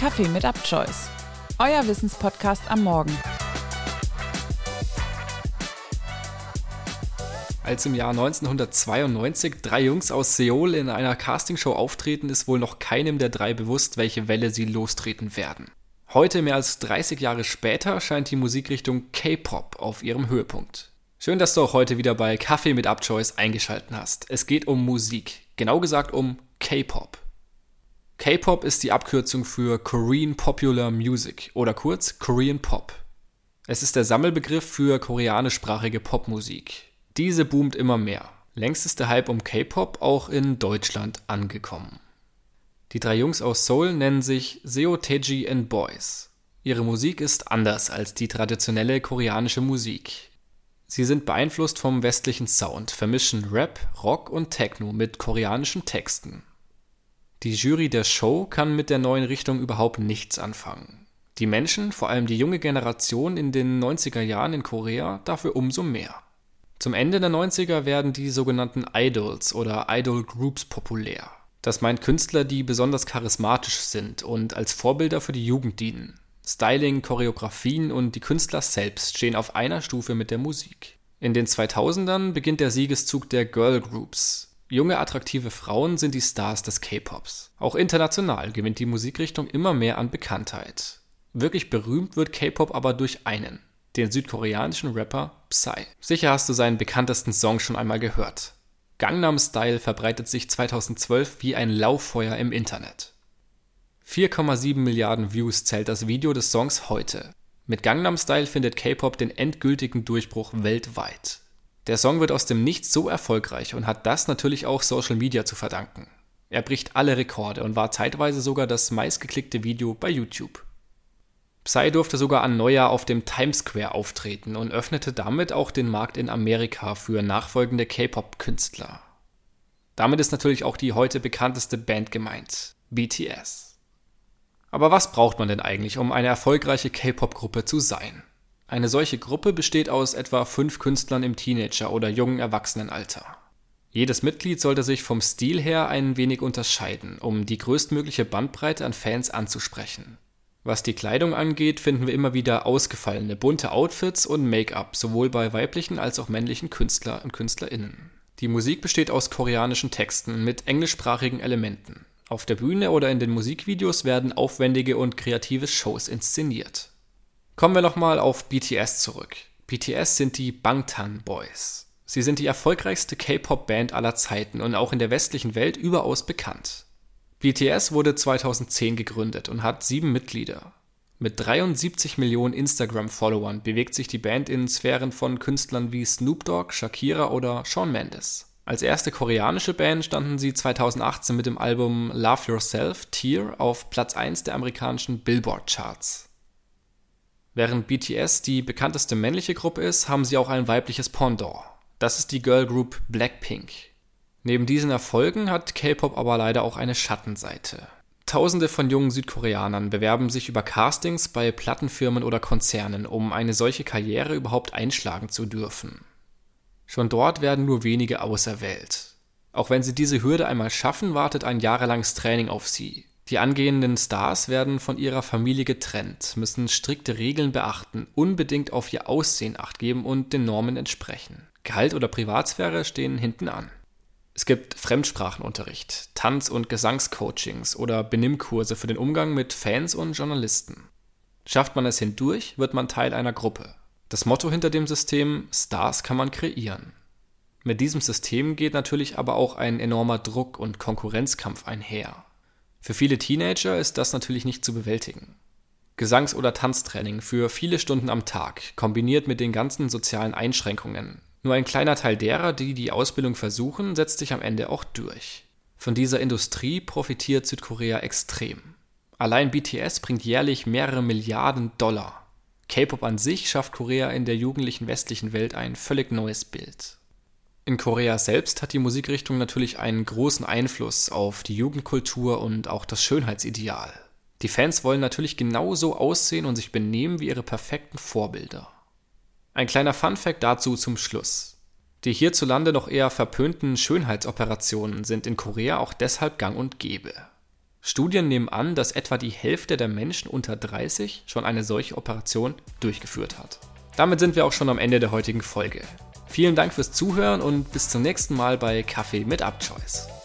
Kaffee mit Upchoice. Euer Wissenspodcast am Morgen. Als im Jahr 1992 drei Jungs aus Seoul in einer Castingshow auftreten, ist wohl noch keinem der drei bewusst, welche Welle sie lostreten werden. Heute, mehr als 30 Jahre später, scheint die Musikrichtung K-Pop auf ihrem Höhepunkt. Schön, dass du auch heute wieder bei Kaffee mit Upchoice eingeschaltet hast. Es geht um Musik, genau gesagt um K-Pop. K-Pop ist die Abkürzung für Korean Popular Music oder kurz Korean Pop. Es ist der Sammelbegriff für koreanischsprachige Popmusik. Diese boomt immer mehr. Längst ist der Hype um K-Pop auch in Deutschland angekommen. Die drei Jungs aus Seoul nennen sich Seo Teji and Boys. Ihre Musik ist anders als die traditionelle koreanische Musik. Sie sind beeinflusst vom westlichen Sound, vermischen Rap, Rock und Techno mit koreanischen Texten. Die Jury der Show kann mit der neuen Richtung überhaupt nichts anfangen. Die Menschen, vor allem die junge Generation in den 90er Jahren in Korea, dafür umso mehr. Zum Ende der 90er werden die sogenannten Idols oder Idol Groups populär. Das meint Künstler, die besonders charismatisch sind und als Vorbilder für die Jugend dienen. Styling, Choreografien und die Künstler selbst stehen auf einer Stufe mit der Musik. In den 2000ern beginnt der Siegeszug der Girl Groups. Junge, attraktive Frauen sind die Stars des K-Pops. Auch international gewinnt die Musikrichtung immer mehr an Bekanntheit. Wirklich berühmt wird K-Pop aber durch einen, den südkoreanischen Rapper Psy. Sicher hast du seinen bekanntesten Song schon einmal gehört. Gangnam Style verbreitet sich 2012 wie ein Lauffeuer im Internet. 4,7 Milliarden Views zählt das Video des Songs heute. Mit Gangnam Style findet K-Pop den endgültigen Durchbruch weltweit. Der Song wird aus dem Nichts so erfolgreich und hat das natürlich auch Social Media zu verdanken. Er bricht alle Rekorde und war zeitweise sogar das meistgeklickte Video bei YouTube. Psy durfte sogar an Neujahr auf dem Times Square auftreten und öffnete damit auch den Markt in Amerika für nachfolgende K-Pop-Künstler. Damit ist natürlich auch die heute bekannteste Band gemeint, BTS. Aber was braucht man denn eigentlich, um eine erfolgreiche K-Pop-Gruppe zu sein? Eine solche Gruppe besteht aus etwa fünf Künstlern im Teenager- oder jungen Erwachsenenalter. Jedes Mitglied sollte sich vom Stil her ein wenig unterscheiden, um die größtmögliche Bandbreite an Fans anzusprechen. Was die Kleidung angeht, finden wir immer wieder ausgefallene, bunte Outfits und Make-up, sowohl bei weiblichen als auch männlichen Künstler und KünstlerInnen. Die Musik besteht aus koreanischen Texten mit englischsprachigen Elementen. Auf der Bühne oder in den Musikvideos werden aufwendige und kreative Shows inszeniert. Kommen wir nochmal auf BTS zurück. BTS sind die Bangtan Boys. Sie sind die erfolgreichste K-Pop-Band aller Zeiten und auch in der westlichen Welt überaus bekannt. BTS wurde 2010 gegründet und hat sieben Mitglieder. Mit 73 Millionen Instagram-Followern bewegt sich die Band in Sphären von Künstlern wie Snoop Dogg, Shakira oder Shawn Mendes. Als erste koreanische Band standen sie 2018 mit dem Album Love Yourself Tear auf Platz 1 der amerikanischen Billboard-Charts. Während BTS die bekannteste männliche Gruppe ist, haben sie auch ein weibliches Pendant. Das ist die Girl Group Blackpink. Neben diesen Erfolgen hat K-Pop aber leider auch eine Schattenseite. Tausende von jungen Südkoreanern bewerben sich über Castings bei Plattenfirmen oder Konzernen, um eine solche Karriere überhaupt einschlagen zu dürfen. Schon dort werden nur wenige auserwählt. Auch wenn sie diese Hürde einmal schaffen, wartet ein jahrelanges Training auf sie. Die angehenden Stars werden von ihrer Familie getrennt, müssen strikte Regeln beachten, unbedingt auf ihr Aussehen achtgeben und den Normen entsprechen. Gehalt oder Privatsphäre stehen hinten an. Es gibt Fremdsprachenunterricht, Tanz- und Gesangscoachings oder Benimmkurse für den Umgang mit Fans und Journalisten. Schafft man es hindurch, wird man Teil einer Gruppe. Das Motto hinter dem System Stars kann man kreieren. Mit diesem System geht natürlich aber auch ein enormer Druck und Konkurrenzkampf einher. Für viele Teenager ist das natürlich nicht zu bewältigen. Gesangs- oder Tanztraining für viele Stunden am Tag, kombiniert mit den ganzen sozialen Einschränkungen, nur ein kleiner Teil derer, die die Ausbildung versuchen, setzt sich am Ende auch durch. Von dieser Industrie profitiert Südkorea extrem. Allein BTS bringt jährlich mehrere Milliarden Dollar. K-Pop an sich schafft Korea in der jugendlichen westlichen Welt ein völlig neues Bild. In Korea selbst hat die Musikrichtung natürlich einen großen Einfluss auf die Jugendkultur und auch das Schönheitsideal. Die Fans wollen natürlich genauso aussehen und sich benehmen wie ihre perfekten Vorbilder. Ein kleiner Funfact dazu zum Schluss. Die hierzulande noch eher verpönten Schönheitsoperationen sind in Korea auch deshalb gang und gäbe. Studien nehmen an, dass etwa die Hälfte der Menschen unter 30 schon eine solche Operation durchgeführt hat. Damit sind wir auch schon am Ende der heutigen Folge. Vielen Dank fürs Zuhören und bis zum nächsten Mal bei Kaffee mit Abchoice.